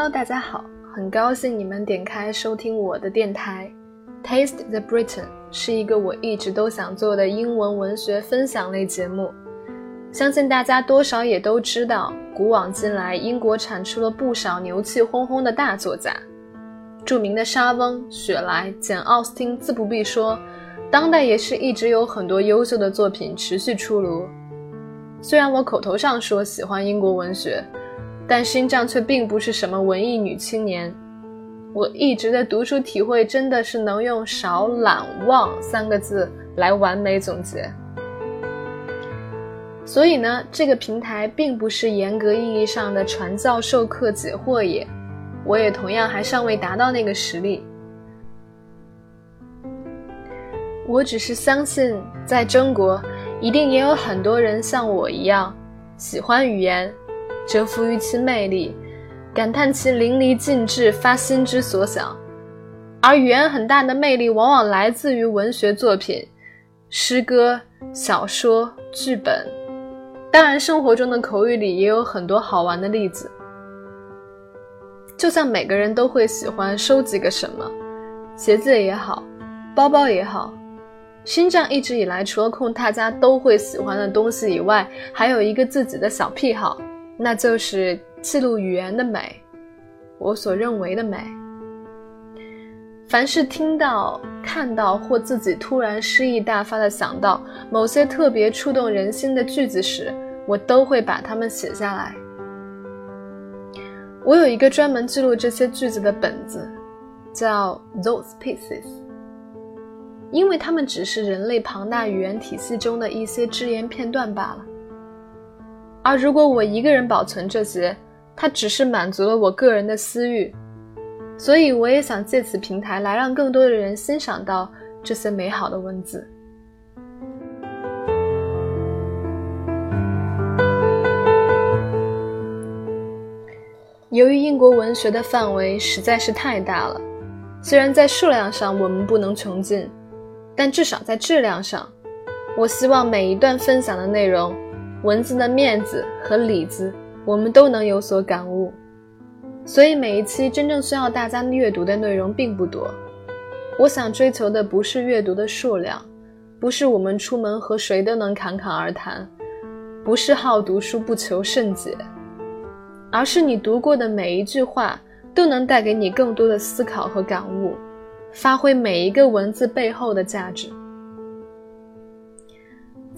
Hello，大家好，很高兴你们点开收听我的电台。Taste the Britain 是一个我一直都想做的英文文学分享类节目。相信大家多少也都知道，古往今来，英国产出了不少牛气哄哄的大作家。著名的莎翁、雪莱、简·奥斯汀自不必说，当代也是一直有很多优秀的作品持续出炉。虽然我口头上说喜欢英国文学，但心脏却并不是什么文艺女青年。我一直的读书体会真的是能用“少懒忘”三个字来完美总结。所以呢，这个平台并不是严格意义上的传教授课解惑也。我也同样还尚未达到那个实力。我只是相信，在中国一定也有很多人像我一样，喜欢语言。折服于其魅力，感叹其淋漓尽致，发心之所想。而语言很大的魅力，往往来自于文学作品、诗歌、小说、剧本。当然，生活中的口语里也有很多好玩的例子。就像每个人都会喜欢收集个什么，鞋子也好，包包也好。心脏一直以来，除了供大家都会喜欢的东西以外，还有一个自己的小癖好。那就是记录语言的美，我所认为的美。凡是听到、看到或自己突然诗意大发的想到某些特别触动人心的句子时，我都会把它们写下来。我有一个专门记录这些句子的本子，叫 Those Pieces，因为它们只是人类庞大语言体系中的一些只言片段罢了。而如果我一个人保存这些，它只是满足了我个人的私欲，所以我也想借此平台来让更多的人欣赏到这些美好的文字。由于英国文学的范围实在是太大了，虽然在数量上我们不能穷尽，但至少在质量上，我希望每一段分享的内容。文字的面子和里子，我们都能有所感悟，所以每一期真正需要大家阅读的内容并不多。我想追求的不是阅读的数量，不是我们出门和谁都能侃侃而谈，不是好读书不求甚解，而是你读过的每一句话都能带给你更多的思考和感悟，发挥每一个文字背后的价值。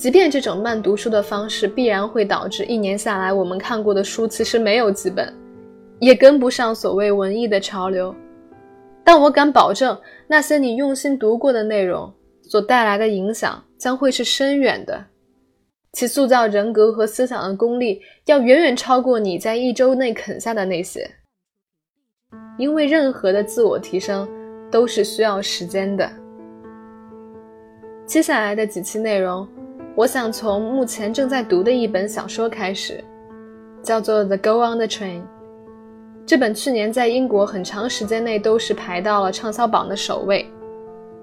即便这种慢读书的方式必然会导致一年下来我们看过的书其实没有几本，也跟不上所谓文艺的潮流，但我敢保证，那些你用心读过的内容所带来的影响将会是深远的，其塑造人格和思想的功力要远远超过你在一周内啃下的那些。因为任何的自我提升都是需要时间的。接下来的几期内容。我想从目前正在读的一本小说开始，叫做《The Go on the Train》。这本去年在英国很长时间内都是排到了畅销榜的首位。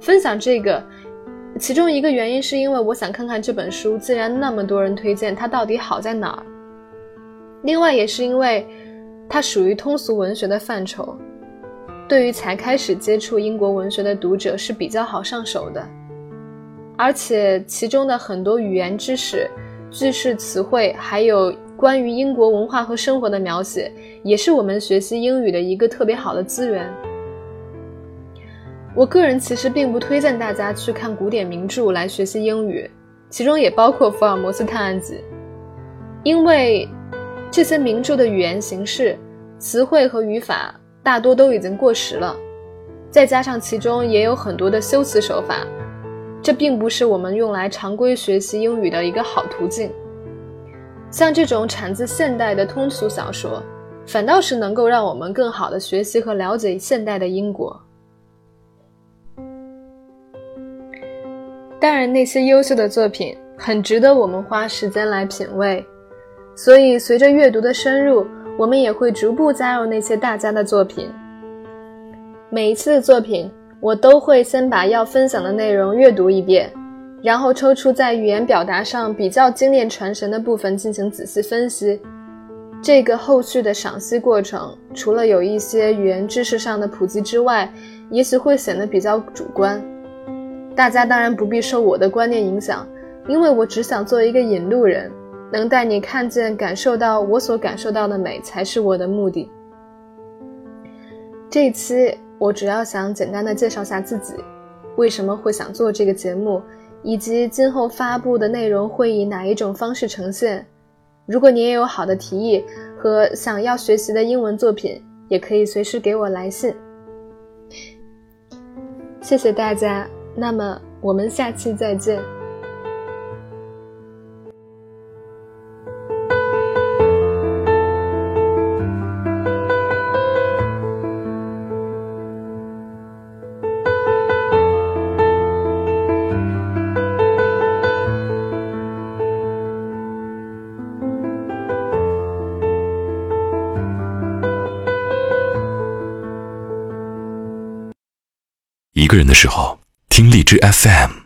分享这个，其中一个原因是因为我想看看这本书既然那么多人推荐，它到底好在哪儿。另外也是因为它属于通俗文学的范畴，对于才开始接触英国文学的读者是比较好上手的。而且其中的很多语言知识、句式、词汇，还有关于英国文化和生活的描写，也是我们学习英语的一个特别好的资源。我个人其实并不推荐大家去看古典名著来学习英语，其中也包括《福尔摩斯探案集》，因为这些名著的语言形式、词汇和语法大多都已经过时了，再加上其中也有很多的修辞手法。这并不是我们用来常规学习英语的一个好途径。像这种产自现代的通俗小说，反倒是能够让我们更好的学习和了解现代的英国。当然，那些优秀的作品很值得我们花时间来品味。所以，随着阅读的深入，我们也会逐步加入那些大家的作品。每一次的作品。我都会先把要分享的内容阅读一遍，然后抽出在语言表达上比较精炼传神的部分进行仔细分析。这个后续的赏析过程，除了有一些语言知识上的普及之外，也许会显得比较主观。大家当然不必受我的观念影响，因为我只想做一个引路人，能带你看见、感受到我所感受到的美，才是我的目的。这一期我主要想简单的介绍下自己，为什么会想做这个节目，以及今后发布的内容会以哪一种方式呈现。如果你也有好的提议和想要学习的英文作品，也可以随时给我来信。谢谢大家，那么我们下期再见。一个人的时候，听荔枝 FM。